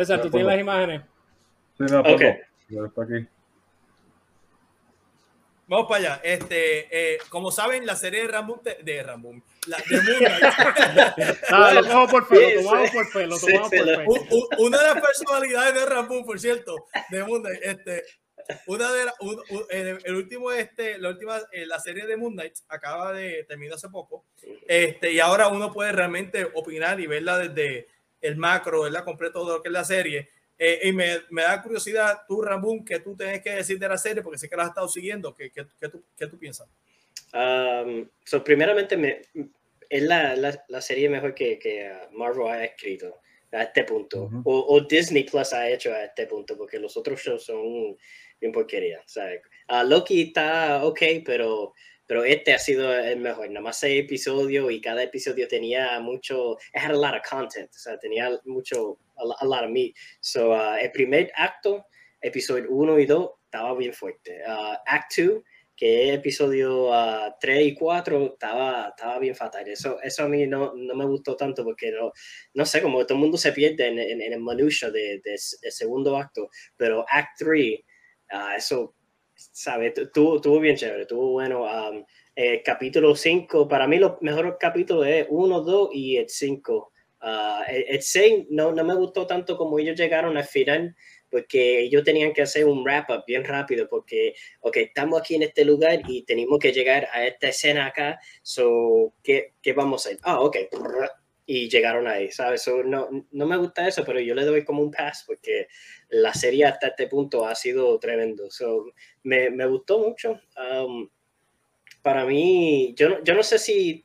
César, ¿tú tienes las imágenes? Sí, me Ok. Está aquí. Vamos para allá. Este, eh, como saben, la serie de Rambo, de Rambo, la de Ah, lo tomamos por fe, lo tomamos por fe, lo tomamos por fe. u- u- una de las personalidades de Rambo, por cierto, de Moon Knight, este, una de la- un- un- el, el último, este, la última, eh, la serie de Moon Knight acaba de terminar hace poco, este, y ahora uno puede realmente opinar y verla desde el macro, verla completo de lo que es la serie. Eh, y me, me da curiosidad, tú, Ramón, que tú tienes que decir de la serie, porque sé que la has estado siguiendo, ¿qué, qué, qué tú, qué tú piensas? Um, so, primeramente, me, es la, la, la serie mejor que, que uh, Marvel ha escrito a este punto. Ujú. o, o Disney Plus ha hecho a este punto, porque los otros shows son bien porquería. ¿sabes? Ah, Loki está ok, pero, pero este ha sido el mejor. Nada más seis episodios y cada episodio tenía mucho. It had a lot of content, o sea, tenía mucho, a, a lot of meat. So, uh, el primer acto, episodio 1 y 2, estaba bien fuerte. Uh, act 2 que es episodio 3 y 4 estaba, estaba bien fatal. Eso, eso a mí no, no me gustó tanto porque no, no sé, como todo el mundo se pierde en, en, en el minuto de, de, de segundo acto, pero Act 3, ah, eso, ¿sabes? Tuvo, tuvo bien chévere, tuvo bueno. um, el capítulo 5, para mí los mejores capítulos es 1, 2 y el 5. Ah, el, el 6 no, no me gustó tanto como ellos llegaron al final, porque ellos tenían que hacer un wrap up bien rápido, porque, ok, estamos aquí en este lugar y tenemos que llegar a esta escena acá, so, ¿qué, qué vamos a hacer? Ah, ok, y llegaron ahí, ¿sabes? So, no, no me gusta eso, pero yo le doy como un pass, porque la serie hasta este punto ha sido tremendo, so, me, me gustó mucho. Um, para mí, yo no, yo no sé si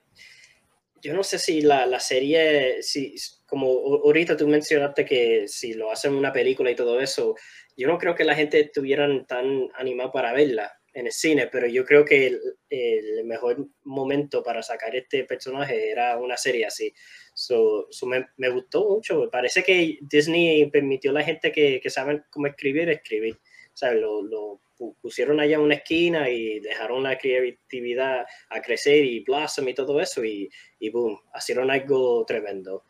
yo no sé si la, la serie, si, como ahorita tú mencionaste que si lo hacen una película y todo eso, yo no creo que la gente estuvieran tan animada para verla en el cine, pero yo creo que el, el mejor momento para sacar este personaje era una serie así. So, so me, me, gustó mucho. Parece que Disney permitió a la gente que, que saben cómo escribir, escribir. O sea, lo, lo pusieron allá en una esquina y dejaron la creatividad a crecer y blossom y todo eso y, y boom, hicieron algo tremendo.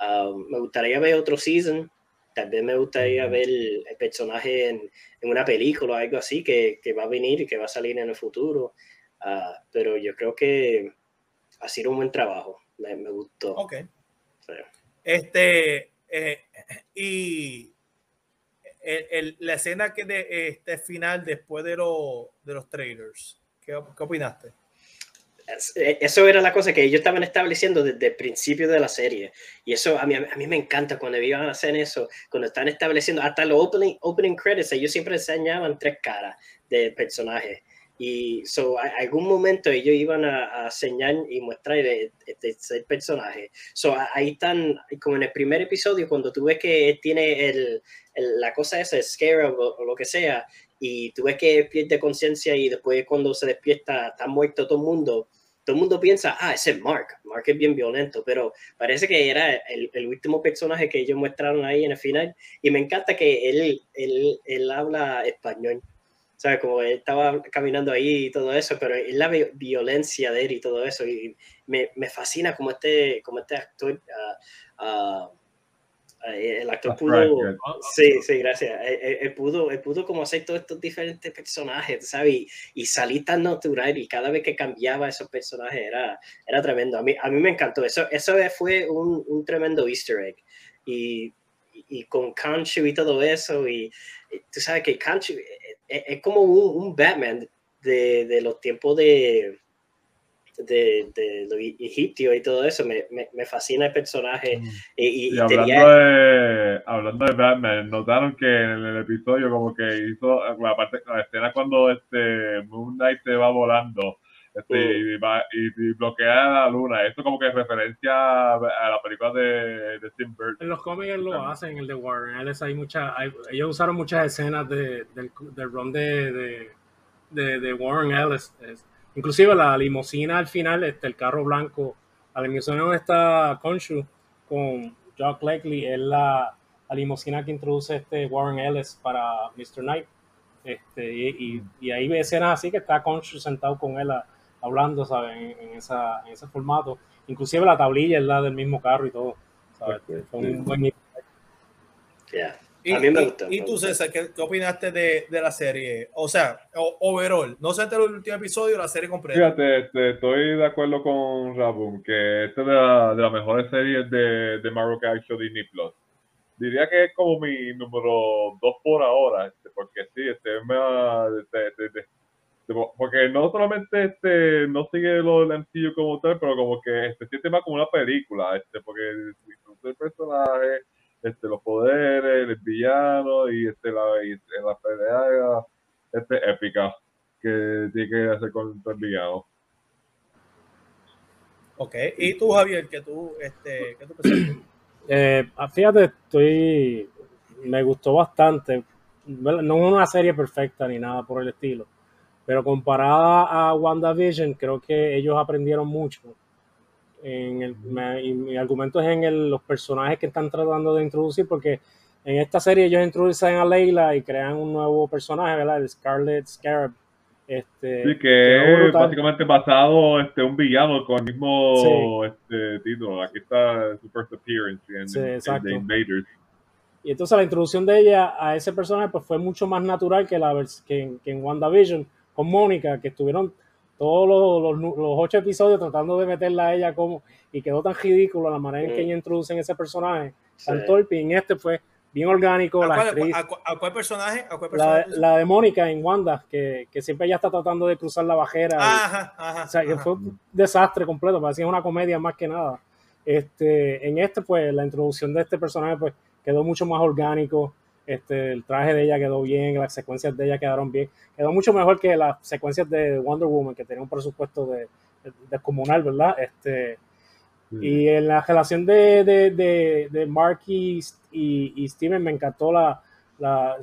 Um, me gustaría ver otro season, tal vez me gustaría ver el, personaje en, en, una película o algo así que, que, va a venir y que va a salir en el futuro, uh, pero yo creo que ha sido un buen trabajo, me, me gustó. Ok. Sí. Este, eh, y el, el, la escena que de este final después de, lo, de los trailers, ¿qué, ¿qué, opinaste? Eso era la cosa que ellos estaban estableciendo desde el principio de la serie. Y eso a mí, a mí me encanta cuando iban a hacer eso, cuando están estableciendo hasta los opening, opening credits, ellos siempre enseñaban tres caras de personajes. Y so, a, algún momento ellos iban a, a enseñar y mostrar el personaje. So, ahí están, como en el primer episodio, cuando tú ves que tiene el, la cosa esa, el scarab o, o, lo que sea, y tú ves que pierde conciencia y después cuando se despierta está muerto todo el mundo, todo el mundo piensa, ah, ese es Mark, Mark es bien violento, pero parece que era el, el, último personaje que ellos mostraron ahí en el final, y me encanta que él, él, él habla español. ¿sabes? Como él estaba caminando ahí y todo eso, pero es la violencia de él y todo eso, y me, me fascina como este, como este actor, uh, uh, el actor pudo, right, sí, sí, gracias, él, él, pudo, él pudo como hacer todos estos diferentes personajes, ¿sabes? Y, y, salir tan natural y cada vez que cambiaba esos personajes era, era tremendo, a mí, a mí me encantó, eso, eso fue un, un tremendo easter egg, y, y con Khonshu y todo eso, y, y tú sabes que Khonshu es, es como un, un, Batman de, de los tiempos de, de, de los egipcios y todo eso. Me, me, me fascina el personaje. Mm. Y, y, y hablando, tenía... de, hablando de Batman, notaron que en el episodio como que hizo la parte, la escena cuando este Moon Knight se va volando. Este, Mm. y, va, y, y, bloquea la luna. Esto como que es referencia a la película de, de Tim Burton. En los cómics lo hacen, el de Warren Ellis, hay mucha, hay, ellos usaron muchas escenas de, del, del run de, de, de, de Warren Ellis. Es, inclusive la limusina al final, este, el carro blanco, la limusina donde está Khonshu con Jock Blakely, es la, la limusina que introduce este Warren Ellis para Mr. Knight. Este, y, y, y ahí ve escenas así que está Khonshu sentado con él a, hablando, ¿sabes? En, en, esa, en ese formato. Inclusive la tablilla es la del mismo carro y todo. ¿sabes? Fue un buen. Y, A mí me y- gustó, y me tú. César, ¿qué, qué opinaste de, de la serie? O sea, o- overall, no sé el último episodio, la serie completa. Fíjate, este, estoy de acuerdo con Rabun, que esta es de, la- de las mejores series de, de Marvel que ha hecho Disney Plus. Diría que es como mi número dos por ahora, este, porque sí, este, me ha- este, este, este, este, porque no solamente este, no sigue lo del MCU como tal, pero como que se siente más como una película, este, porque el personaje, este, los poderes, el villano y, este, la, y la pelea este, épica que tiene que hacer con el villano. Ok, y tú, Javier, que tú, este, ¿qué tú pensaste? Eh, ah, fíjate, estoy. Me gustó bastante. No es una serie perfecta ni nada por el estilo. Pero comparada a WandaVision, creo que ellos aprendieron mucho. En el- me- y mi argumento es en el- los personajes que están tratando de introducir, porque en esta serie ellos introducen a Leila y crean un nuevo personaje, ¿verdad? El Scarlet Scarab. Este, Sí, que quedó es básicamente basado este un villano con el mismo este título. Aquí está su first appearance en, Sí, en. The Invaders. Y entonces la introducción de ella a ese personaje pues fue mucho más natural que, la, que, en, que en WandaVision con Mónica, que estuvieron todos los, los, ocho episodios tratando de meterla a ella como y quedó tan ridículo la manera en que Mm. ella introducen ese personaje, Sí. tan torpe, en este fue bien orgánico, ¿A la cuál, actriz, a cu- a cuál personaje? ¿A cuál la, personaje? la de Mónica en Wanda, que, que siempre ella está tratando de cruzar la bajera. y- Ajá, ajá. o sea, ajá. fue un desastre completo, parecía una comedia más que nada. Este, en este, pues, la introducción de este personaje, pues, quedó mucho más orgánico. Este, el traje de ella quedó bien, las secuencias de ella quedaron bien. Quedó mucho mejor que las secuencias de Wonder Woman, que tenía un presupuesto de, de- descomunal, ¿verdad? Este, y en la relación de, de, de, de Mark y, y, y Steven me encantó la, la-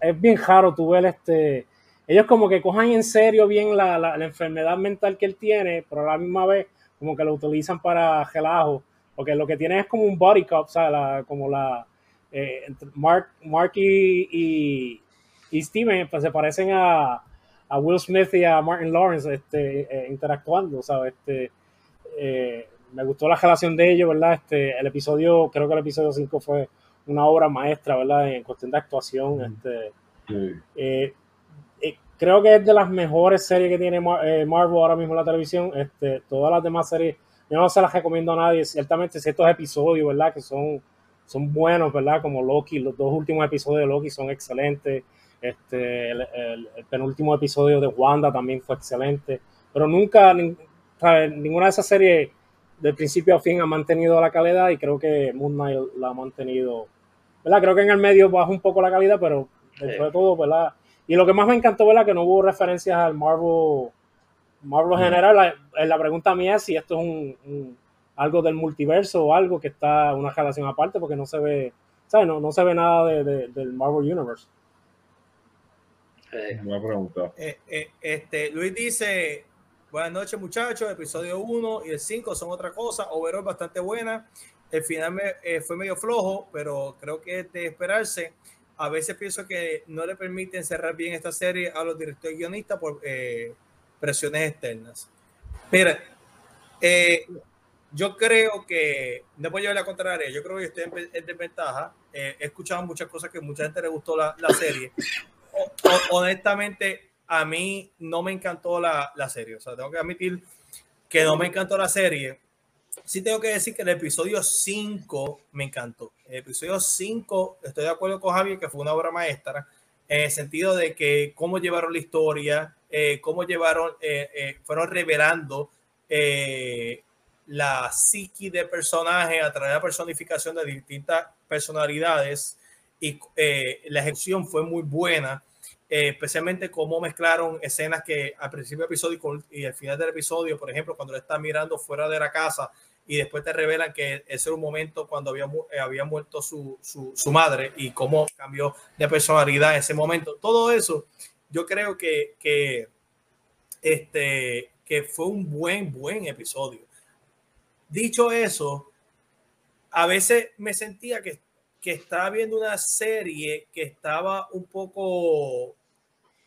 Es bien raro tú ver este... Ellos como que cojan en serio bien la, la, la enfermedad mental que él tiene, pero a la misma vez como que lo utilizan para relajo. Porque lo que tiene es como un body cop, ¿sabes? La- como la... eh, Mark, Mark y, y, y Steven pues se parecen a, a Will Smith y a Martin Lawrence este, eh, interactuando, ¿sabes? Este, eh, me gustó la relación de ellos, ¿verdad? Este, el episodio, creo que el episodio 5 fue una obra maestra, ¿verdad? En cuestión de actuación. Este, Sí. eh, creo que es de las mejores series que tiene Mar- Marvel ahora mismo en la televisión. Este, todas las demás series, yo no se las recomiendo a nadie. Ciertamente, ciertos episodios, ¿verdad? Que son, son buenos, ¿verdad? Como Loki, los dos últimos episodios de Loki son excelentes. Este, el, el- el penúltimo episodio de Wanda también fue excelente. Pero nunca, ¿sabes? ninguna de esas series, de principio a fin, ha mantenido la calidad y creo que Moon Knight la ha mantenido. ¿verdad? Creo que en el medio baja un poco la calidad, pero dentro de todo, ¿verdad? Y lo que más me encantó, ¿verdad? Que no hubo referencias al Marvel, Marvel general. La, la pregunta mía es si esto es un, un- algo del multiverso o algo que está una relación aparte, porque no se ve, ¿sabes? No, no se ve nada de, de- del Marvel Universe. Eh, Buena pregunta. Eh, eh, este, Luis dice, buenas noches muchachos, episodio 1 y el 5 son otra cosa, overall bastante buena, el final me, eh, fue medio flojo, pero creo que es de esperarse. A veces pienso que no le permiten cerrar bien esta serie a los directores y guionistas por eh, presiones externas. Mira, eh, yo creo que, no a llevar la contraria, yo creo que estoy en, en desventaja. Eh, he escuchado muchas cosas que mucha gente le gustó la, la serie. O- o- honestamente, a mí no me encantó la, la serie. O sea, tengo que admitir que no me encantó la serie. Sí tengo que decir que el episodio 5 me encantó. El episodio 5, estoy de acuerdo con Javier, que fue una obra maestra, en el sentido de que cómo llevaron la historia, eh, cómo llevaron, eh, eh, fueron revelando eh, la psiqui de personaje a través de la personificación de distintas personalidades y eh, la ejecución fue muy buena, eh, especialmente cómo mezclaron escenas que al principio del episodio y, al final del episodio, por ejemplo, cuando él está mirando fuera de la casa y después te revelan que ese era un momento cuando había, eh, había muerto su, su, su madre y cómo cambió de personalidad en ese momento. Todo eso, yo creo que, que, este, que fue un buen, buen episodio. Dicho eso, a veces me sentía que, que estaba viendo una serie que estaba un poco,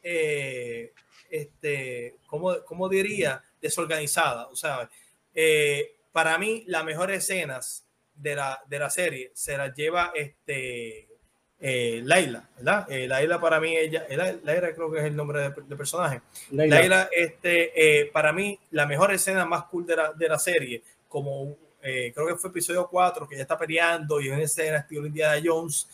eh, este, ¿cómo, cómo diría? Desorganizada. O sea, eh, para mí las mejores escenas de la, de la serie se las lleva este, eh, Laila, ¿verdad? Eh, Laila para mí, ella, Laila creo que es el nombre de, personaje. Laila, este, para mí, la mejor escena más cool de la, de la serie, como eh, creo que fue episodio 4, que ya está peleando y una escena estilo Indiana Jones.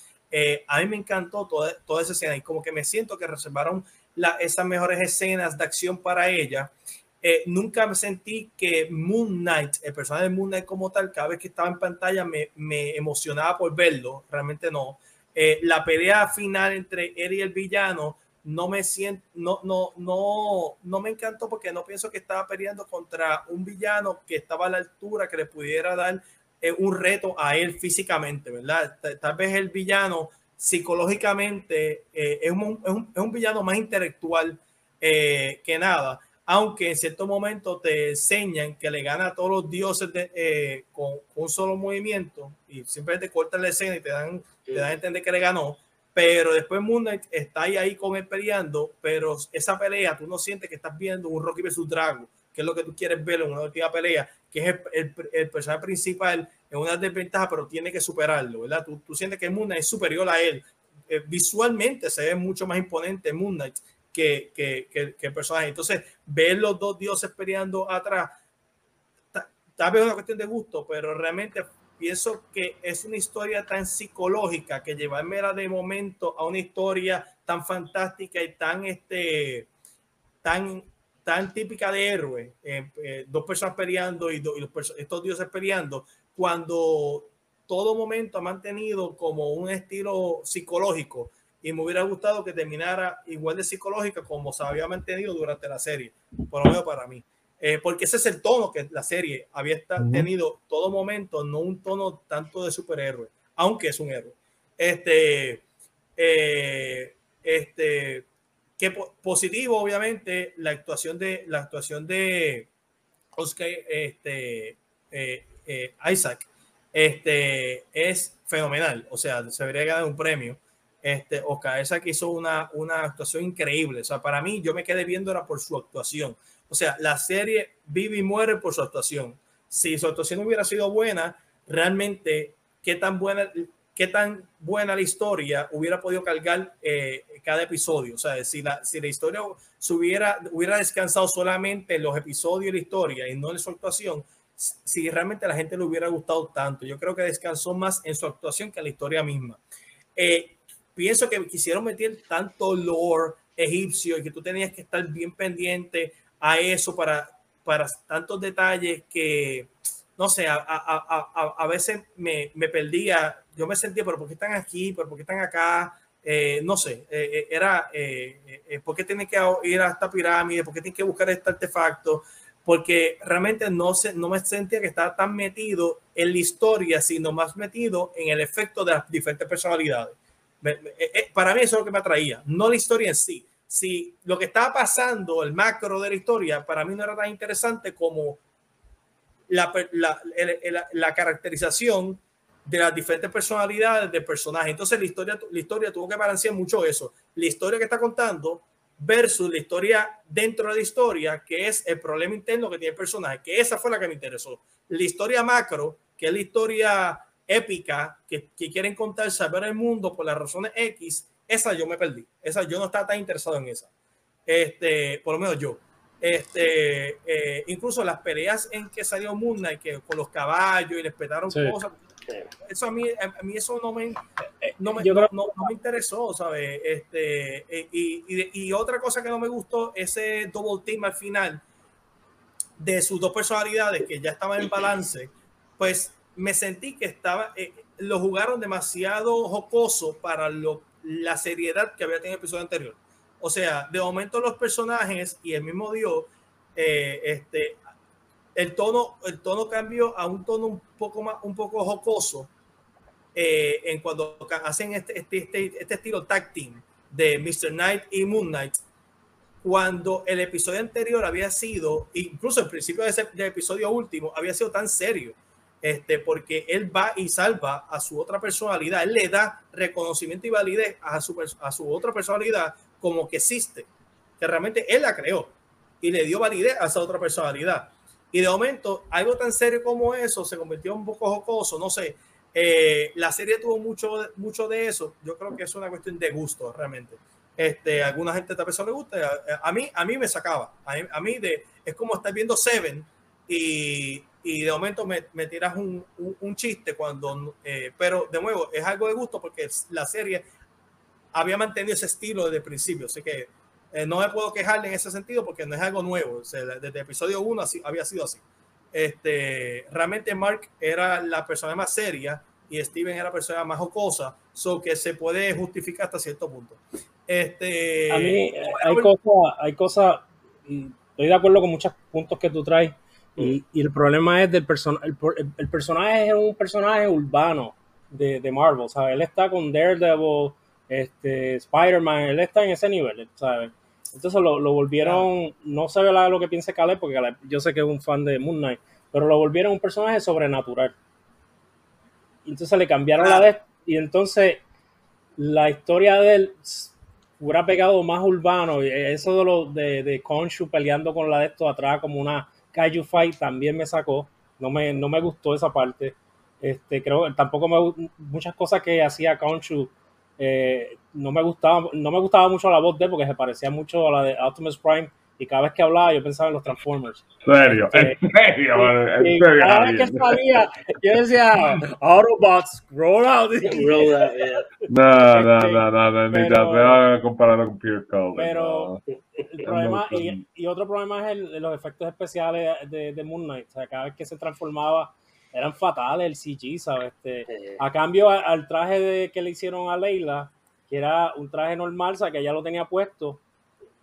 a mí me encantó toda, toda esa escena y como que me siento que reservaron la, esas mejores escenas de acción para ella. nunca me sentí que Moon Knight, el personaje de Moon Knight como tal, cada vez que estaba en pantalla me, me emocionaba por verlo, realmente no. Eh, la pelea final entre él y el villano no me siento, no, no, no, no me encantó porque no pienso que estaba peleando contra un villano que estaba a la altura, que le pudiera dar eh, un reto a él físicamente, ¿verdad? Tal vez el villano psicológicamente eh, es, un, es, un, es, un, villano más intelectual que nada, aunque en cierto momento te enseñan que le gana a todos los dioses de, con, con, un solo movimiento y simplemente cortan la escena y te dan te da a entender que le ganó, pero después Moon Knight está ahí, ahí con él peleando, pero esa pelea tú no sientes que estás viendo un Rocky vs Dragon, que es lo que tú quieres ver en una última pelea, que es el, el, personaje principal en una desventaja, pero tiene que superarlo, ¿verdad? Tú, tú sientes que Moon Knight es superior a él. Eh, visualmente se ve mucho más imponente Moon Knight que, que, que, que, el personaje. Entonces, ver los dos dioses peleando atrás, tal vez es una cuestión de gusto, pero realmente pienso que es una historia tan psicológica que llevármela de momento a una historia tan fantástica y tan este tan tan típica de héroe eh, eh, dos personas peleando y, y los, estos dioses peleando cuando todo momento ha mantenido como un estilo psicológico. Y me hubiera gustado que terminara igual de psicológica como se había mantenido durante la serie por lo menos para mí eh, porque ese es el tono que la serie había tenido todo momento, no un tono tanto de superhéroe, aunque es un héroe. Este, eh, este, que positivo, obviamente, la actuación de la actuación de Oscar este, eh, Isaac este, es fenomenal. O sea, se debería ganar un premio. Este, Oscar Isaac hizo una, una actuación increíble. O sea, para mí, yo me quedé viendo era por su actuación. O sea, la serie vive y muere por su actuación. Si su actuación hubiera sido buena, realmente, qué tan buena, qué tan buena la historia hubiera podido cargar eh, cada episodio. O sea, si la, si la historia se hubiera, hubiera descansado solamente en los episodios de la historia y no en su actuación, si realmente a la gente le hubiera gustado tanto. Yo creo que descansó más en su actuación que en la historia misma. Eh, pienso que quisieron meter tanto lore egipcio y que tú tenías que estar bien pendiente a eso para, para tantos detalles que, no sé, a, a, a, a veces me, me, perdía, yo me sentía, pero ¿por qué están aquí? ¿Pero por qué están acá? Eh, no sé, eh, eh era, eh, eh, ¿por qué tienen que ir a esta pirámide? ¿Por qué tienen que buscar este artefacto? Porque realmente no, se, no me sentía que estaba tan metido en la historia, sino más metido en el efecto de las diferentes personalidades. para mí eso es lo que me atraía, no la historia en sí, si lo que estaba pasando, el macro de la historia, para mí no era tan interesante como la, la, la, caracterización de las diferentes personalidades del personaje. Entonces la historia, la historia tuvo que balancear mucho eso. La historia que está contando versus la historia dentro de la historia, que es el problema interno que tiene el personaje, que esa fue la que me interesó. La historia macro, que es la historia épica, que, que quieren contar, salvar el mundo por las razones X, esa yo me perdí. Esa yo no estaba tan interesado en esa. Este, por lo menos yo. Este, eh, incluso las peleas en que salió Moon Knight, que con los caballos y les petaron cosas. Eso a mí, a mí eso no me, no me, no, no, me interesó, ¿sabes? Este, eh, y, y, y, otra cosa que no me gustó, ese double team al final de sus dos personalidades que ya estaban en balance, pues me sentí que estaba, eh, lo jugaron demasiado jocoso para lo la seriedad que había tenido el episodio anterior. O sea, de momento los personajes y el mismo Dios, eh, este, el tono, el tono cambió a un tono un poco más, un poco jocoso eh, en cuando hacen este, este, este, este estilo tag de Mr. Knight y Moon Knight, cuando el episodio anterior había sido, incluso el principio de ese del episodio último, había sido tan serio este, porque él va y salva a su otra personalidad, él le da reconocimiento y validez a su, a su otra personalidad como que existe, que realmente él la creó y le dio validez a esa otra personalidad. Y de momento, algo tan serio como eso se convirtió en un poco jocoso, no sé, Eh, la serie tuvo mucho, mucho de eso. Yo creo que es una cuestión de gusto realmente. Este, a alguna gente tal vez le gusta. A, mí, a mí me sacaba. A mí, de, es como estar viendo Seven y, y de momento me, me tiras un, un, chiste cuando, eh, pero de nuevo, es algo de gusto porque la serie había mantenido ese estilo desde el principio. Así que eh, no me puedo quejarle en ese sentido porque no es algo nuevo. desde el episodio 1 así, había sido así. Este, realmente Mark era la persona más seria y Steven era la persona más jocosa, so que se puede justificar hasta cierto punto. Este, a mí eh, hay cosas, hay cosas, estoy de acuerdo con muchos puntos que tú traes, y, y el problema es del personaje, el, el, personaje es un personaje urbano de, de Marvel, ¿sabes? Él está con Daredevil, este, Spider-Man, él está en ese nivel, ¿sabes? Entonces lo, lo volvieron, no sé lo que piense Caleb, porque yo sé que es un fan de Moon Knight, pero lo volvieron un personaje sobrenatural. Entonces le cambiaron la de y entonces la historia de él hubiera pegado más urbano. Eso de lo de, de Khonshu peleando con la de esto atrás como una Kaiju Fight también me sacó. No me, no me gustó esa parte. Este, creo tampoco me muchas cosas que hacía Khonshu eh, no me gustaba, no me gustaba mucho la voz de él porque se parecía mucho a la de Optimus Prime y cada vez que hablaba yo pensaba en los Transformers. ¿En serio? ¿En este, serio? ¿En serio? Cada vez que salía, yo decía Autobots, roll out. roll out No, no, no, no, no, ni te a compararlo con Peter Cullen. Pero el problema, y, y, otro problema es el, los efectos especiales de, de Moon Knight. O sea, cada vez que se transformaba eran fatales el CG, ¿sabes? Este, a cambio, al traje de, que le hicieron a Leila, que era un traje normal, o sea, que ella lo tenía puesto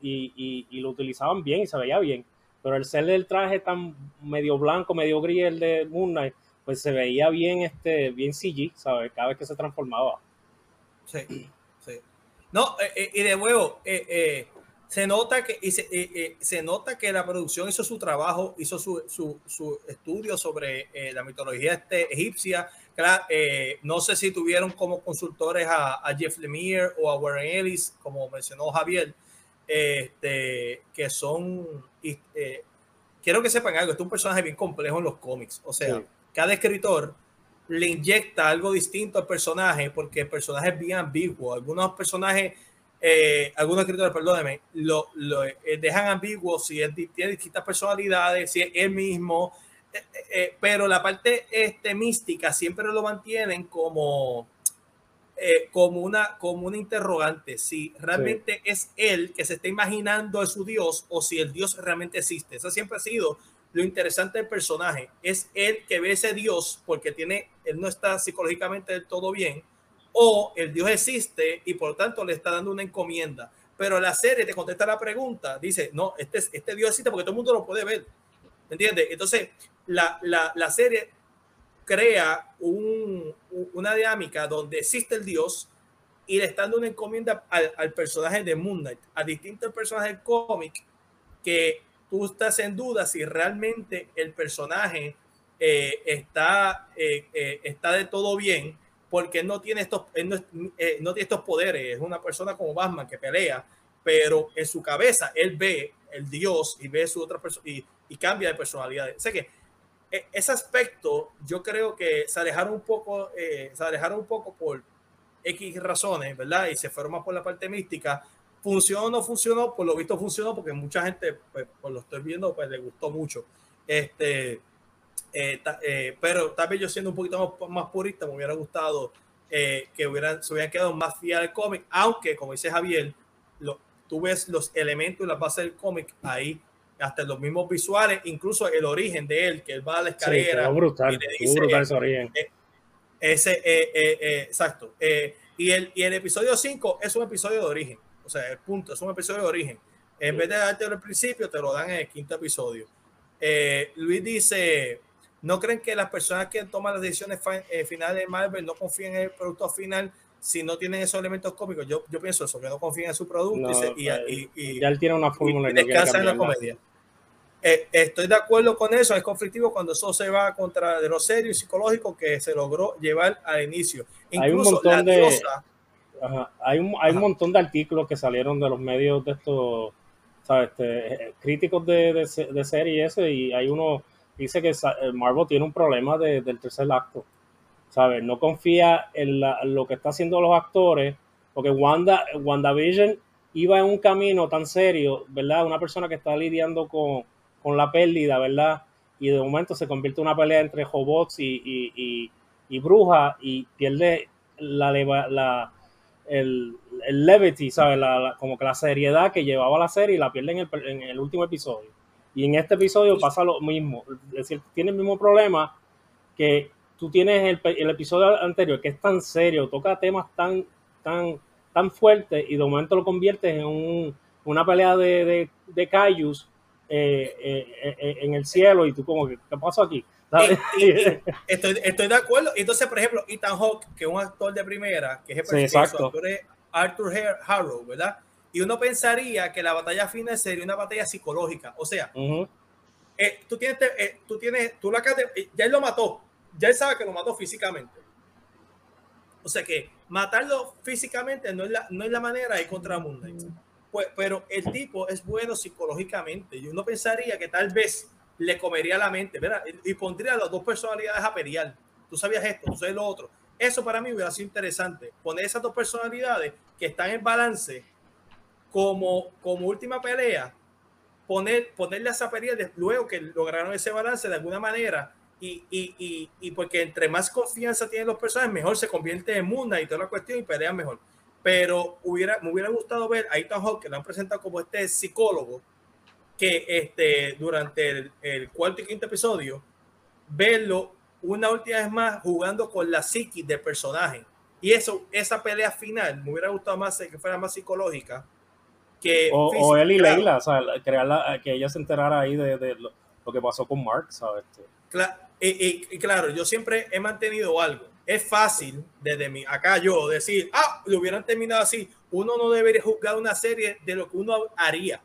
y, y, lo utilizaban bien y se veía bien. Pero el ser del traje tan medio blanco, medio gris, el de Moon Knight, pues se veía bien, este, bien CG, ¿sabes? Cada vez que se transformaba. Sí, sí. No, eh, eh, y de nuevo, eh, se nota que y se, eh, eh, se, nota que la producción hizo su trabajo, hizo su, su, su estudio sobre eh, la mitología este, egipcia. Claro, no sé si tuvieron como consultores a, a, Jeff Lemire o a Warren Ellis, como mencionó Javier, este, que son. quiero que sepan algo: este es un personaje bien complejo en los cómics. O sea, cada escritor le inyecta algo distinto al personaje porque el personaje es bien ambiguo. Algunos personajes eh, algunos escritores, perdóneme, lo, lo eh, dejan ambiguo si él tiene distintas personalidades, si es él mismo, eh, pero la parte este, mística siempre lo mantienen como, como, una, como una interrogante, si realmente es él que se está imaginando a su Dios o si el Dios realmente existe. Eso siempre ha sido lo interesante del personaje. Es él que ve ese Dios porque tiene, él no está psicológicamente del todo bien o el Dios existe y por tanto le está dando una encomienda. Pero la serie te contesta la pregunta, dice, no, este, este Dios existe porque todo el mundo lo puede ver. ¿Entiendes? Entonces, la, la, la serie crea un, una dinámica donde existe el Dios y le está dando una encomienda al, personaje de Moon Knight, a distintos personajes del cómic, que tú estás en duda si realmente el personaje eh, está, eh, eh, está de todo bien porque no tiene estos, no, no, tiene estos poderes. Es una persona como Batman que pelea, pero en su cabeza él ve el Dios y ve su otra persona y, cambia de personalidad. sé que ese aspecto yo creo que se alejaron un poco, eh, se alejaron un poco por X razones, ¿verdad? Y se fueron más por la parte mística. ¿Funcionó o no funcionó? Por lo visto funcionó porque mucha gente, pues, por lo estoy viendo, pues le gustó mucho. Este, eh, eh, pero tal vez yo siendo un poquito más, purista, me hubiera gustado eh, que hubieran, se hubieran quedado más fiel al cómic, aunque, como dice Javier, lo, tú ves los elementos y la base del cómic ahí, hasta los mismos visuales, incluso el origen de él, que él va a la escalera. Sí, brutal, brutal ese origen. ese, exacto. y, el, y el episodio 5 es un episodio de origen, o sea, el punto, es un episodio de origen. En vez de darte el principio, te lo dan en el quinto episodio. Luis dice, ¿No creen que las personas que toman las decisiones eh, finales de Marvel no confían en el producto final si no tienen esos elementos cómicos? Yo, yo pienso eso, que no confían en su producto y, y, y, ya él tiene una fórmula y, descansa en la comedia. Eh, estoy de acuerdo con eso, es conflictivo cuando eso se va contra de lo serio y psicológico que se logró llevar al inicio. Incluso hay un montón de hay un, hay un montón de artículos que salieron de los medios de estos ¿sabes? Este, eh, críticos de, de, de serie y eso y hay uno dice que eh, Marvel tiene un problema de, del tercer acto. ¿sabes? No confía en, lo que está haciendo los actores, porque Wanda, WandaVision iba en un camino tan serio, ¿verdad? Una persona que está lidiando con, con la pérdida, ¿verdad? Y de momento se convierte en una pelea entre robots y, y, y, brujas y pierde la, el, levity, ¿sabes? La, como que la seriedad que llevaba la serie y la pierde en el, en el último episodio. Y en este episodio pasa lo mismo. Es decir, tiene el mismo problema que tú tienes el, el, episodio anterior, que es tan serio, toca temas tan, tan, tan fuertes y de momento lo conviertes en un, una pelea de, de, de Cayus eh, eh, eh, en el cielo y tú como que, ¿qué pasó aquí? estoy, estoy, de acuerdo. Entonces, por ejemplo, Ethan Hawke, que es un actor de primera, que es el personaje de Arthur Harrow, ¿verdad? Y uno pensaría que la batalla final sería una batalla psicológica. O sea, tú tienes, tú tienes, tú la ya él lo mató, ya él sabe que lo mató físicamente. O sea que matarlo físicamente no es la, no es la manera de ir contra Moon Pues, pero el tipo es bueno psicológicamente. Y uno pensaría que tal vez le comería la mente, ¿verdad? Y, pondría las dos personalidades a pelear. Tú sabías esto, tú sabes lo otro. Eso para mí hubiera sido interesante. Poner esas dos personalidades que están en balance como, como última pelea, poner, ponerle esa pelea luego que lograron ese balance de alguna manera y, y, y, porque entre más confianza tienen los personajes, mejor se convierte en Munda y toda la cuestión y pelean mejor. Pero hubiera, me hubiera gustado ver a Ethan Hawke, que lo han presentado como este psicólogo, que este, durante el, cuarto y quinto episodio, verlo una última vez más jugando con la psiquis del personaje. Y eso, esa pelea final, me hubiera gustado más que fuera más psicológica. Que o, él y Leila, o sea, que ella se enterara ahí de, de lo, que pasó con Mark, ¿sabes? Claro, y, claro, yo siempre he mantenido algo. Es fácil desde mi, acá yo decir, ah, lo hubieran terminado así. Uno no debería juzgar una serie de lo que uno haría,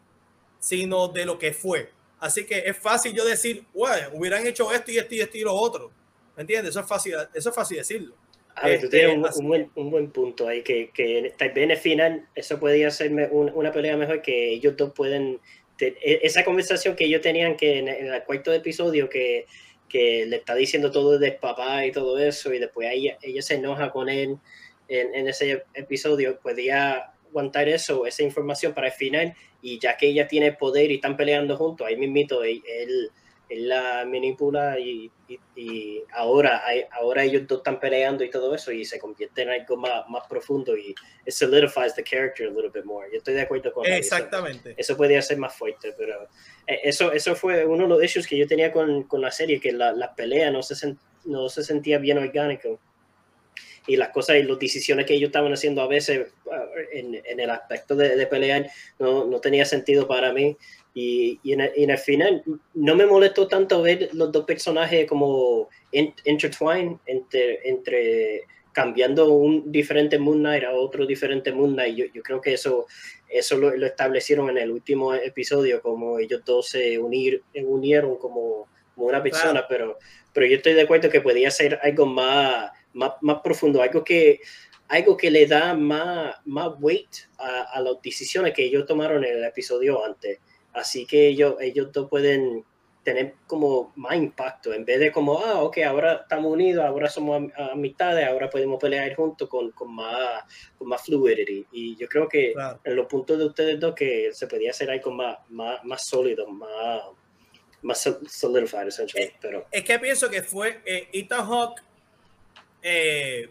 sino de lo que fue. Así que es fácil yo decir, bueno, hubieran hecho esto y esto y esto y lo otro. ¿Me entiendes? Eso es fácil, eso es fácil decirlo. A ver, tú tienes este, un, buen, un, buen, punto ahí, que, que tal vez en el final eso podría ser una pelea mejor que ellos dos pueden... E, esa conversación que ellos tenían que en el cuarto episodio que que le está diciendo todo del papá y todo eso, y después ella, ella se enoja con él en, en ese episodio, podía aguantar eso, esa información para el final, y ya que ella tiene poder y están peleando juntos, ahí mismito él, él él la manipula y, y, ahora, ahora ellos dos están peleando y todo eso y se convierte en algo más, más profundo y it solidifies the character a little bit more. Yo estoy de acuerdo con Exactamente. Eso, eso podría ser más fuerte, pero eh, eso, eso fue uno de los issues que yo tenía con, con la serie, que la, la pelea no se, no se sentía bien orgánico y las cosas y las decisiones que ellos estaban haciendo a veces uh, en, en el aspecto de, de pelear no, no, tenía sentido para mí y, y, en el, en el, final no me molestó tanto ver los dos personajes como intertwined entre, entre cambiando un diferente Moon Knight a otro diferente Moon Knight. Yo, yo creo que eso, eso lo, lo, establecieron en el último episodio, como ellos dos se unir, unieron como, como una persona, pero, pero yo estoy de acuerdo que podía ser algo más, más, más profundo, algo que, algo que le da más, más weight a, a, las decisiones que ellos tomaron en el episodio antes. Así que ellos, ellos dos pueden tener como más impacto, en vez de como, ah, ok, ahora estamos unidos, ahora somos amistades, ahora podemos pelear juntos con, con, más, con más fluidity. Y yo creo que claro. en los puntos de ustedes dos que se podía hacer algo más, más, más sólido, más, más solidified, essentially. Pero... Es que pienso que fue eh, Ethan Hawke eh,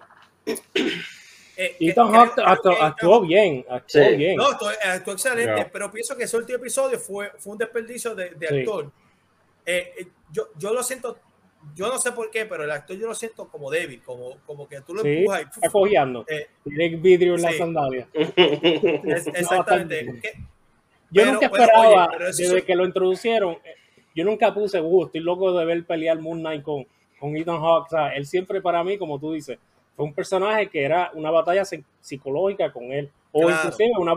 eh, Ethan Hawke actuó, bien, actuó sí. bien. No, actuó, actuó excelente, yeah. pero pienso que ese último episodio fue, fue un desperdicio de, de actor. Sí. Eh, yo, yo lo siento, yo no sé por qué, pero el actor yo lo siento como débil, como, como que tú lo sí, empujas y está cojeando. Eh, Tiene vidrio en sí. la sandalia. Es, exactamente. No, yo pero, nunca esperaba, oye, desde eso... que lo introducieron, eh, yo nunca puse, uh, estoy loco de ver pelear Moon Knight con, con Ethan Hawke. O sea, él siempre para mí, como tú dices, fue un personaje que era una batalla psicológica con él. O claro. inclusive una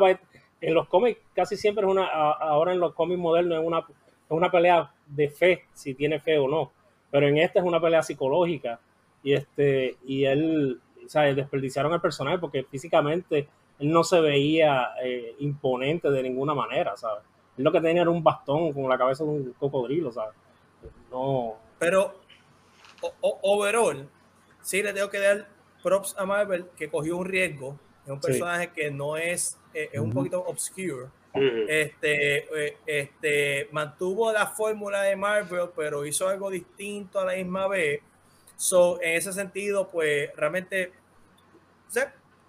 en los cómics, casi siempre es una, ahora en los cómics modernos es una, es una pelea de fe, si tiene fe o no. Pero en esta es una pelea psicológica. Y este, y él, o sea, desperdiciaron el personaje porque físicamente él no se veía eh, imponente de ninguna manera, ¿sabes? Él lo que tenía era un bastón con la cabeza de un cocodrilo, ¿sabes? No. Pero, o, overall, sí le tengo que dar props a Marvel que cogió un riesgo. Es un personaje que no es, eh, es un poquito obscure. Este, eh, este, mantuvo la fórmula de Marvel, pero hizo algo distinto a la misma vez. So, en ese sentido, pues realmente,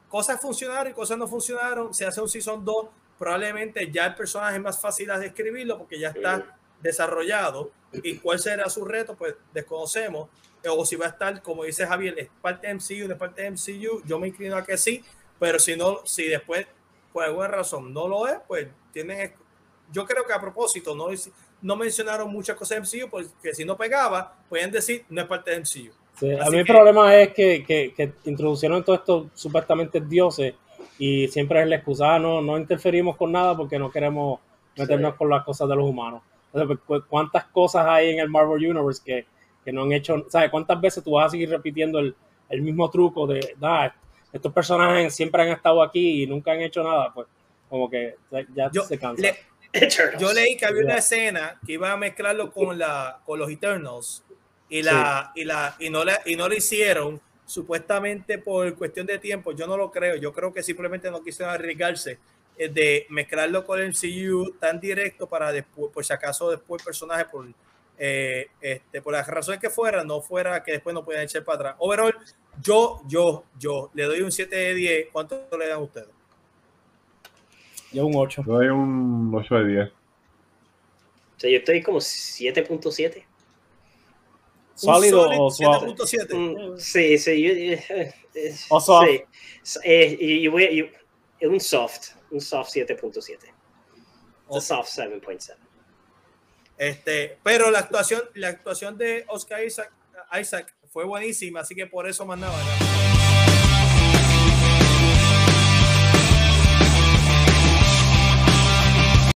cosas funcionaron y cosas no funcionaron. Se hace un Season 2, probablemente ya el personaje es más fácil de escribirlo porque ya está desarrollado. ¿Y cuál será su reto? Pues desconocemos. O si va a estar, como dice Javier, es parte de MCU, de parte de MCU. Yo me inclino a que sí, pero si no, si después por alguna razón no lo es, pues tienen. Yo creo que a propósito no, no mencionaron muchas cosas de MCU, porque si no pegaba, pueden decir no es parte de MCU. a mí el problema es que, que, que, introducieron todos estos supuestamente dioses y siempre es la excusa, ah, no, no interferimos con nada porque no queremos meternos con las cosas de los humanos. Entonces, pues, ¿cuántas cosas hay en el Marvel Universe que, que no han hecho? ¿Sabes cuántas veces tú vas a seguir repitiendo el, el mismo truco de, ah, estos personajes siempre han estado aquí y nunca han hecho nada, pues como que ya se cansa. yo leí que había una escena que iba a mezclarlo con, la, con los Eternals y, la, y, la, y, no la, y no lo hicieron supuestamente por cuestión de tiempo. Yo no lo creo. Yo creo que simplemente no quisieron arriesgarse de mezclarlo con el MCU tan directo para después, por si acaso después el personaje por, eh, este, por las razones que fuera, no fuera que después no puedan echar para atrás. Overall, yo, yo, yo le doy un 7 de 10. ¿Cuánto le dan ustedes? Yo un 8. Le doy un 8 de 10. O sea, yo estoy como 7.7. ¿Sólido o suave? 7.7. Mm, sí, sí. Yo, eh, ¿O soft? Sí. Eh, yo voy, yo, un soft. Un soft 7.7. Un soft 7.7. Este, pero la actuación, la actuación de Oscar Isaac, Isaac fue buenísima, así que por eso mandaba.